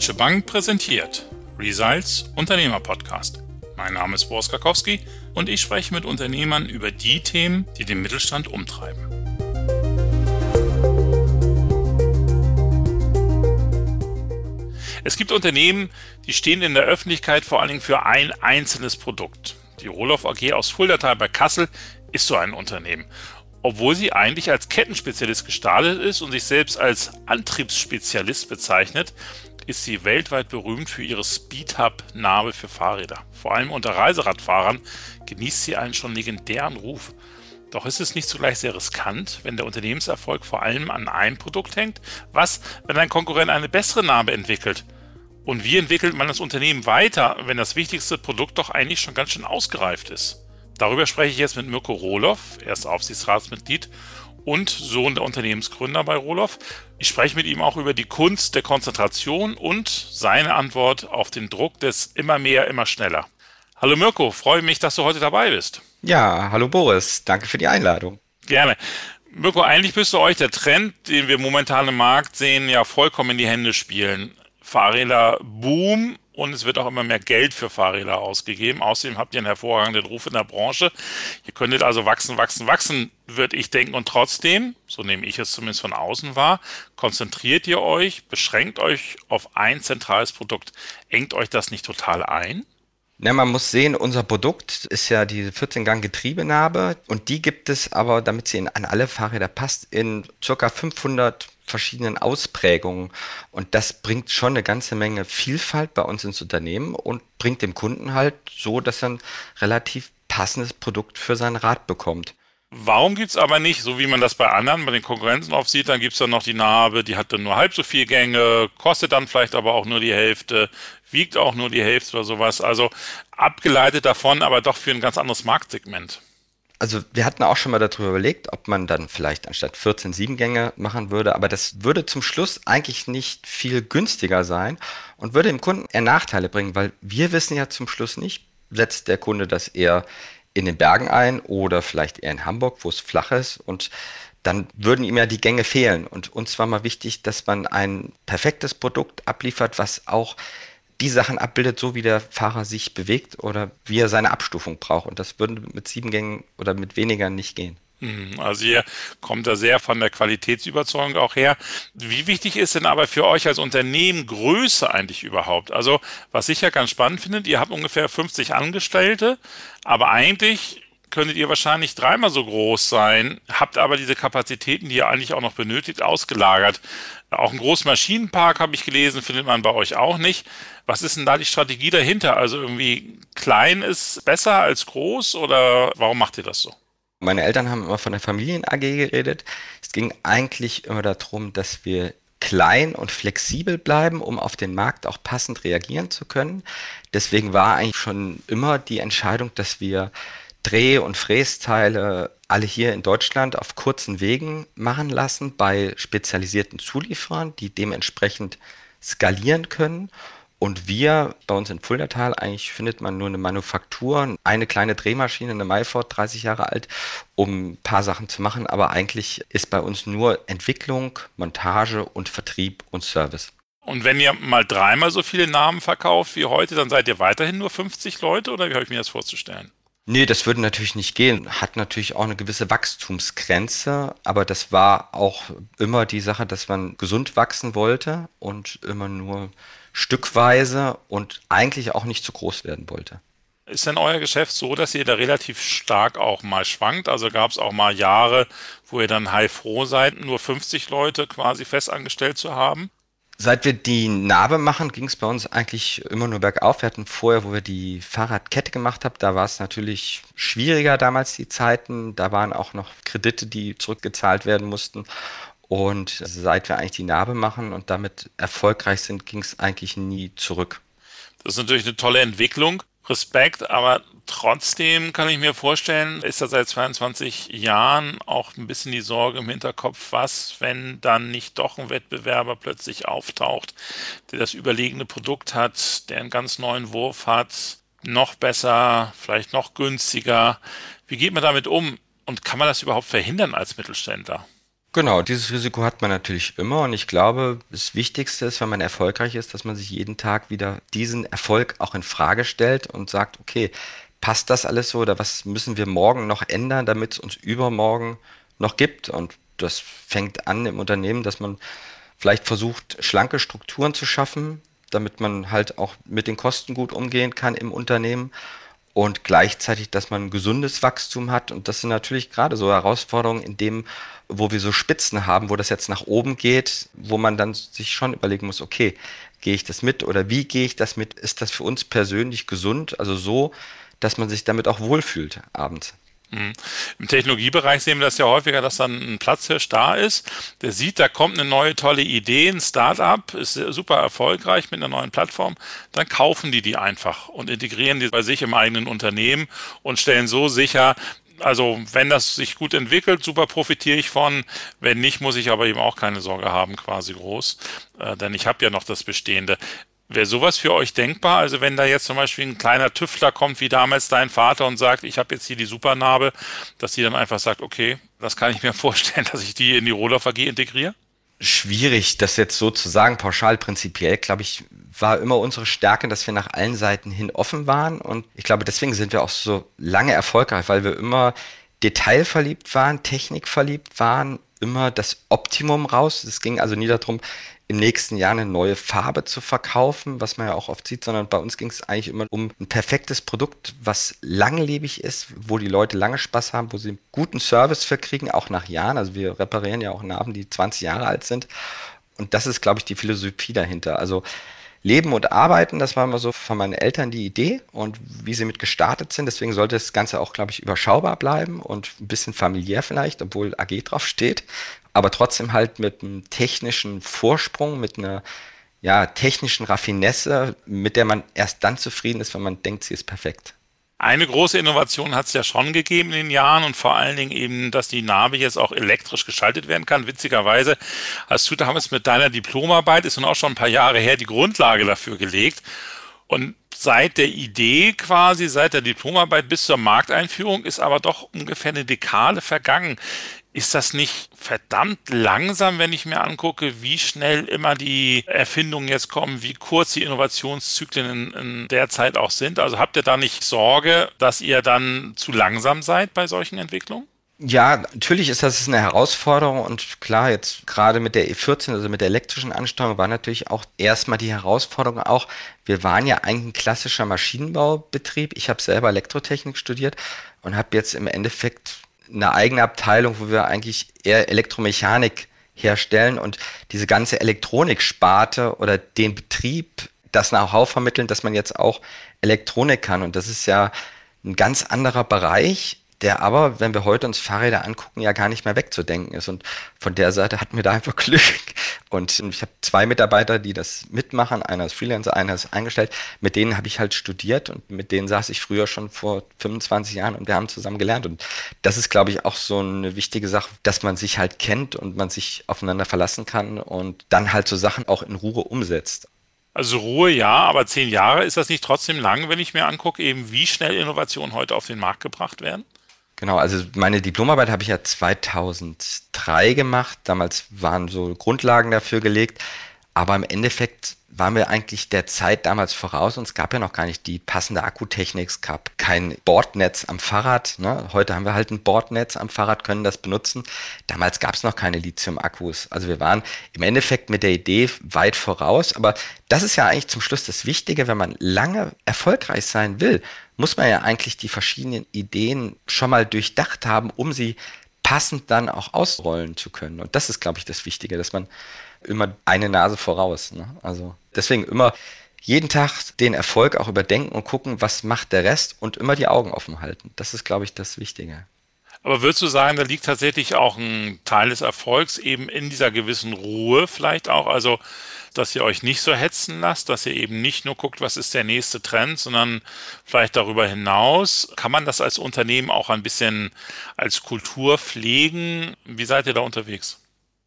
Deutsche Bank präsentiert Results Unternehmer Podcast. Mein Name ist Boris Karkowski und ich spreche mit Unternehmern über die Themen, die den Mittelstand umtreiben. Es gibt Unternehmen, die stehen in der Öffentlichkeit vor allen Dingen für ein einzelnes Produkt. Die Roloff AG aus Fuldatal bei Kassel ist so ein Unternehmen obwohl sie eigentlich als Kettenspezialist gestartet ist und sich selbst als Antriebsspezialist bezeichnet, ist sie weltweit berühmt für ihre Speedhub-Narbe für Fahrräder. Vor allem unter Reiseradfahrern genießt sie einen schon legendären Ruf. Doch ist es nicht zugleich sehr riskant, wenn der Unternehmenserfolg vor allem an einem Produkt hängt? Was, wenn ein Konkurrent eine bessere Narbe entwickelt? Und wie entwickelt man das Unternehmen weiter, wenn das wichtigste Produkt doch eigentlich schon ganz schön ausgereift ist? Darüber spreche ich jetzt mit Mirko Rohloff, er ist Aufsichtsratsmitglied und Sohn der Unternehmensgründer bei Rohloff. Ich spreche mit ihm auch über die Kunst der Konzentration und seine Antwort auf den Druck des immer mehr, immer schneller. Hallo Mirko, freue mich, dass du heute dabei bist. Ja, hallo Boris, danke für die Einladung. Gerne. Mirko, eigentlich bist du euch der Trend, den wir momentan im Markt sehen, ja vollkommen in die Hände spielen. Fahrräder boom und es wird auch immer mehr Geld für Fahrräder ausgegeben. Außerdem habt ihr einen hervorragenden Ruf in der Branche. Ihr könntet also wachsen, wachsen, wachsen, würde ich denken. Und trotzdem, so nehme ich es zumindest von außen wahr, konzentriert ihr euch, beschränkt euch auf ein zentrales Produkt. Engt euch das nicht total ein? Na, man muss sehen, unser Produkt ist ja die 14-Gang-Getriebenarbe und die gibt es aber, damit sie in, an alle Fahrräder passt, in ca. 500 verschiedenen Ausprägungen. Und das bringt schon eine ganze Menge Vielfalt bei uns ins Unternehmen und bringt dem Kunden halt so, dass er ein relativ passendes Produkt für sein Rad bekommt. Warum gibt es aber nicht, so wie man das bei anderen, bei den Konkurrenzen oft sieht, dann gibt es dann noch die Narbe, die hat dann nur halb so viel Gänge, kostet dann vielleicht aber auch nur die Hälfte, wiegt auch nur die Hälfte oder sowas. Also abgeleitet davon, aber doch für ein ganz anderes Marktsegment also wir hatten auch schon mal darüber überlegt, ob man dann vielleicht anstatt 14 Siebengänge machen würde, aber das würde zum Schluss eigentlich nicht viel günstiger sein und würde dem Kunden eher Nachteile bringen, weil wir wissen ja zum Schluss nicht, setzt der Kunde das eher in den Bergen ein oder vielleicht eher in Hamburg, wo es flach ist und dann würden ihm ja die Gänge fehlen. Und uns war mal wichtig, dass man ein perfektes Produkt abliefert, was auch die Sachen abbildet, so wie der Fahrer sich bewegt oder wie er seine Abstufung braucht. Und das würde mit sieben Gängen oder mit weniger nicht gehen. Mhm, also hier kommt da sehr von der Qualitätsüberzeugung auch her. Wie wichtig ist denn aber für euch als Unternehmen Größe eigentlich überhaupt? Also was ich ja ganz spannend finde, ihr habt ungefähr 50 Angestellte, aber eigentlich könntet ihr wahrscheinlich dreimal so groß sein, habt aber diese Kapazitäten, die ihr eigentlich auch noch benötigt, ausgelagert. Auch einen großen Maschinenpark habe ich gelesen, findet man bei euch auch nicht. Was ist denn da die Strategie dahinter? Also irgendwie klein ist besser als groß oder warum macht ihr das so? Meine Eltern haben immer von der Familien-AG geredet. Es ging eigentlich immer darum, dass wir klein und flexibel bleiben, um auf den Markt auch passend reagieren zu können. Deswegen war eigentlich schon immer die Entscheidung, dass wir Dreh- und Frästeile alle hier in Deutschland auf kurzen Wegen machen lassen bei spezialisierten Zulieferern, die dementsprechend skalieren können. Und wir bei uns in Fuldatal, eigentlich findet man nur eine Manufaktur, eine kleine Drehmaschine, eine Maiford, 30 Jahre alt, um ein paar Sachen zu machen. Aber eigentlich ist bei uns nur Entwicklung, Montage und Vertrieb und Service. Und wenn ihr mal dreimal so viele Namen verkauft wie heute, dann seid ihr weiterhin nur 50 Leute oder wie habe ich mir das vorzustellen? Nee, das würde natürlich nicht gehen. Hat natürlich auch eine gewisse Wachstumsgrenze, aber das war auch immer die Sache, dass man gesund wachsen wollte und immer nur stückweise und eigentlich auch nicht zu groß werden wollte. Ist denn euer Geschäft so, dass ihr da relativ stark auch mal schwankt? Also gab es auch mal Jahre, wo ihr dann heilfroh seid, nur 50 Leute quasi festangestellt zu haben? Seit wir die Narbe machen, ging es bei uns eigentlich immer nur bergauf. Wir hatten vorher, wo wir die Fahrradkette gemacht haben, da war es natürlich schwieriger damals die Zeiten. Da waren auch noch Kredite, die zurückgezahlt werden mussten. Und seit wir eigentlich die Narbe machen und damit erfolgreich sind, ging es eigentlich nie zurück. Das ist natürlich eine tolle Entwicklung. Respekt, aber trotzdem kann ich mir vorstellen, ist da seit 22 Jahren auch ein bisschen die Sorge im Hinterkopf, was, wenn dann nicht doch ein Wettbewerber plötzlich auftaucht, der das überlegene Produkt hat, der einen ganz neuen Wurf hat, noch besser, vielleicht noch günstiger. Wie geht man damit um? Und kann man das überhaupt verhindern als Mittelständler? Genau, dieses Risiko hat man natürlich immer und ich glaube, das Wichtigste ist, wenn man erfolgreich ist, dass man sich jeden Tag wieder diesen Erfolg auch in Frage stellt und sagt, okay, passt das alles so oder was müssen wir morgen noch ändern, damit es uns übermorgen noch gibt? Und das fängt an im Unternehmen, dass man vielleicht versucht, schlanke Strukturen zu schaffen, damit man halt auch mit den Kosten gut umgehen kann im Unternehmen und gleichzeitig, dass man ein gesundes Wachstum hat. Und das sind natürlich gerade so Herausforderungen in dem, wo wir so Spitzen haben, wo das jetzt nach oben geht, wo man dann sich schon überlegen muss, okay, gehe ich das mit oder wie gehe ich das mit? Ist das für uns persönlich gesund? Also so, dass man sich damit auch wohlfühlt abends. Mhm. Im Technologiebereich sehen wir das ja häufiger, dass dann ein Platzhirsch da ist, der sieht, da kommt eine neue tolle Idee, ein Startup, ist super erfolgreich mit einer neuen Plattform, dann kaufen die die einfach und integrieren die bei sich im eigenen Unternehmen und stellen so sicher, also wenn das sich gut entwickelt, super profitiere ich von. Wenn nicht, muss ich aber eben auch keine Sorge haben, quasi groß. Äh, denn ich habe ja noch das Bestehende. Wäre sowas für euch denkbar? Also wenn da jetzt zum Beispiel ein kleiner Tüftler kommt, wie damals dein Vater und sagt, ich habe jetzt hier die Supernarbe, dass die dann einfach sagt, okay, das kann ich mir vorstellen, dass ich die in die Rohloff AG integriere? Schwierig, das jetzt so zu sagen, pauschal prinzipiell, glaube ich, war immer unsere Stärke, dass wir nach allen Seiten hin offen waren und ich glaube, deswegen sind wir auch so lange erfolgreich, weil wir immer detailverliebt waren, technikverliebt waren, immer das Optimum raus. Es ging also nie darum, im nächsten Jahr eine neue Farbe zu verkaufen, was man ja auch oft sieht, sondern bei uns ging es eigentlich immer um ein perfektes Produkt, was langlebig ist, wo die Leute lange Spaß haben, wo sie einen guten Service verkriegen, auch nach Jahren. Also wir reparieren ja auch Narben, die 20 Jahre alt sind. Und das ist, glaube ich, die Philosophie dahinter. Also Leben und Arbeiten, das war immer so von meinen Eltern die Idee und wie sie mit gestartet sind. Deswegen sollte das Ganze auch, glaube ich, überschaubar bleiben und ein bisschen familiär vielleicht, obwohl AG drauf steht aber trotzdem halt mit einem technischen Vorsprung, mit einer ja, technischen Raffinesse, mit der man erst dann zufrieden ist, wenn man denkt, sie ist perfekt. Eine große Innovation hat es ja schon gegeben in den Jahren und vor allen Dingen eben, dass die Narbe jetzt auch elektrisch geschaltet werden kann. Witzigerweise hast du damals mit deiner Diplomarbeit, ist nun auch schon ein paar Jahre her, die Grundlage dafür gelegt. Und seit der Idee quasi, seit der Diplomarbeit bis zur Markteinführung ist aber doch ungefähr eine Dekade vergangen. Ist das nicht verdammt langsam, wenn ich mir angucke, wie schnell immer die Erfindungen jetzt kommen, wie kurz die Innovationszyklen in, in, der Zeit auch sind? Also habt ihr da nicht Sorge, dass ihr dann zu langsam seid bei solchen Entwicklungen? Ja, natürlich ist das eine Herausforderung und klar, jetzt gerade mit der E14, also mit der elektrischen Ansteuerung, war natürlich auch erstmal die Herausforderung auch, wir waren ja eigentlich ein klassischer Maschinenbaubetrieb. Ich habe selber Elektrotechnik studiert und habe jetzt im Endeffekt eine eigene Abteilung, wo wir eigentlich eher Elektromechanik herstellen und diese ganze Elektroniksparte oder den Betrieb, das Know-how vermitteln, dass man jetzt auch Elektronik kann. Und das ist ja ein ganz anderer Bereich, der aber, wenn wir heute uns Fahrräder angucken, ja gar nicht mehr wegzudenken ist. Und von der Seite hatten wir da einfach Glück. Und ich habe zwei Mitarbeiter, die das mitmachen. Einer ist Freelancer, einer ist eingestellt. Mit denen habe ich halt studiert und mit denen saß ich früher schon vor 25 Jahren und wir haben zusammen gelernt. Und das ist, glaube ich, auch so eine wichtige Sache, dass man sich halt kennt und man sich aufeinander verlassen kann und dann halt so Sachen auch in Ruhe umsetzt. Also Ruhe ja, aber zehn Jahre ist das nicht trotzdem lang, wenn ich mir angucke, eben wie schnell Innovationen heute auf den Markt gebracht werden? Genau, also meine Diplomarbeit habe ich ja 2003 gemacht. Damals waren so Grundlagen dafür gelegt. Aber im Endeffekt waren wir eigentlich der Zeit damals voraus und es gab ja noch gar nicht die passende Akkutechnik, es gab kein Bordnetz am Fahrrad. Ne? Heute haben wir halt ein Bordnetz am Fahrrad, können das benutzen. Damals gab es noch keine Lithium-Akkus. Also wir waren im Endeffekt mit der Idee weit voraus, aber das ist ja eigentlich zum Schluss das Wichtige, wenn man lange erfolgreich sein will, muss man ja eigentlich die verschiedenen Ideen schon mal durchdacht haben, um sie passend dann auch ausrollen zu können. Und das ist, glaube ich, das Wichtige, dass man immer eine Nase voraus. Ne? Also deswegen immer jeden Tag den Erfolg auch überdenken und gucken, was macht der Rest und immer die Augen offen halten. Das ist, glaube ich, das Wichtige. Aber würdest du sagen, da liegt tatsächlich auch ein Teil des Erfolgs eben in dieser gewissen Ruhe vielleicht auch? Also dass ihr euch nicht so hetzen lasst, dass ihr eben nicht nur guckt, was ist der nächste Trend, sondern vielleicht darüber hinaus. Kann man das als Unternehmen auch ein bisschen als Kultur pflegen? Wie seid ihr da unterwegs?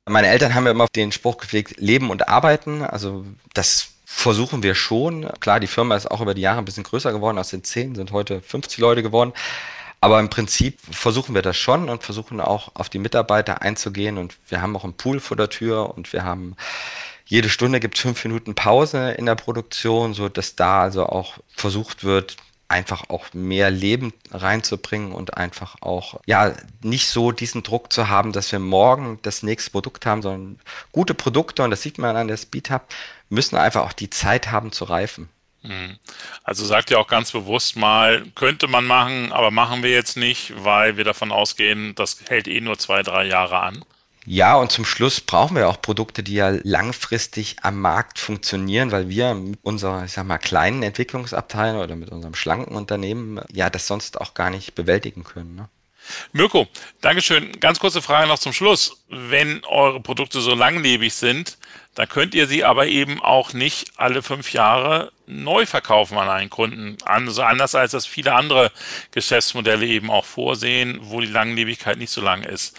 Meine Eltern haben ja immer den Spruch gepflegt, leben und arbeiten. Also das versuchen wir schon. Klar, die Firma ist auch über die Jahre ein bisschen größer geworden. Aus den zehn sind heute 50 Leute geworden. Aber im Prinzip versuchen wir das schon und versuchen auch auf die Mitarbeiter einzugehen. Und wir haben auch einen Pool vor der Tür und wir haben jede Stunde gibt es fünf Minuten Pause in der Produktion, so dass da also auch versucht wird, einfach auch mehr Leben reinzubringen und einfach auch, ja, nicht so diesen Druck zu haben, dass wir morgen das nächste Produkt haben, sondern gute Produkte, und das sieht man an der Speed Hub, müssen einfach auch die Zeit haben zu reifen. Mhm. Also sagt ihr auch ganz bewusst mal, könnte man machen, aber machen wir jetzt nicht, weil wir davon ausgehen, das hält eh nur zwei, drei Jahre an. Ja, und zum Schluss brauchen wir auch Produkte, die ja langfristig am Markt funktionieren, weil wir mit unserer, ich sag mal, kleinen Entwicklungsabteilung oder mit unserem schlanken Unternehmen ja das sonst auch gar nicht bewältigen können. Ne? Mirko, Dankeschön. Ganz kurze Frage noch zum Schluss. Wenn eure Produkte so langlebig sind, dann könnt ihr sie aber eben auch nicht alle fünf Jahre neu verkaufen an einen Kunden. Also anders als das viele andere Geschäftsmodelle eben auch vorsehen, wo die Langlebigkeit nicht so lang ist.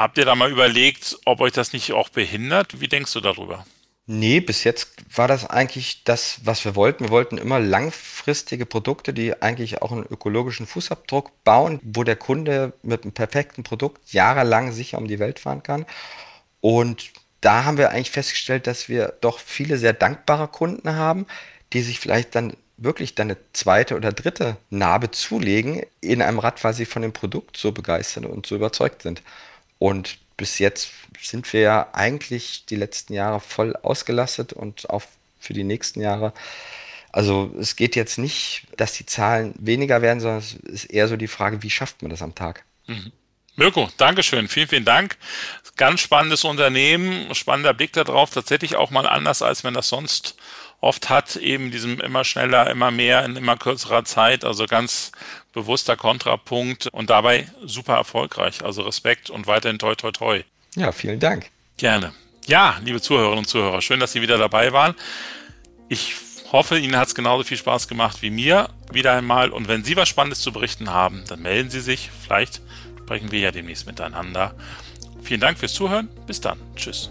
Habt ihr da mal überlegt, ob euch das nicht auch behindert? Wie denkst du darüber? Nee, bis jetzt war das eigentlich das, was wir wollten. Wir wollten immer langfristige Produkte, die eigentlich auch einen ökologischen Fußabdruck bauen, wo der Kunde mit einem perfekten Produkt jahrelang sicher um die Welt fahren kann. Und da haben wir eigentlich festgestellt, dass wir doch viele sehr dankbare Kunden haben, die sich vielleicht dann wirklich dann eine zweite oder dritte Narbe zulegen in einem Rad, weil sie von dem Produkt so begeistert und so überzeugt sind. Und bis jetzt sind wir ja eigentlich die letzten Jahre voll ausgelastet und auch für die nächsten Jahre. Also es geht jetzt nicht, dass die Zahlen weniger werden, sondern es ist eher so die Frage, wie schafft man das am Tag? Mhm. Mirko, Dankeschön, vielen, vielen Dank. Ganz spannendes Unternehmen, spannender Blick darauf, tatsächlich auch mal anders, als man das sonst oft hat, eben diesem immer schneller, immer mehr in immer kürzerer Zeit. Also ganz bewusster Kontrapunkt und dabei super erfolgreich. Also Respekt und weiterhin toi toi toi. Ja, vielen Dank. Gerne. Ja, liebe Zuhörerinnen und Zuhörer, schön, dass Sie wieder dabei waren. Ich hoffe, Ihnen hat es genauso viel Spaß gemacht wie mir wieder einmal. Und wenn Sie was Spannendes zu berichten haben, dann melden Sie sich. Vielleicht sprechen wir ja demnächst miteinander. Vielen Dank fürs Zuhören. Bis dann. Tschüss.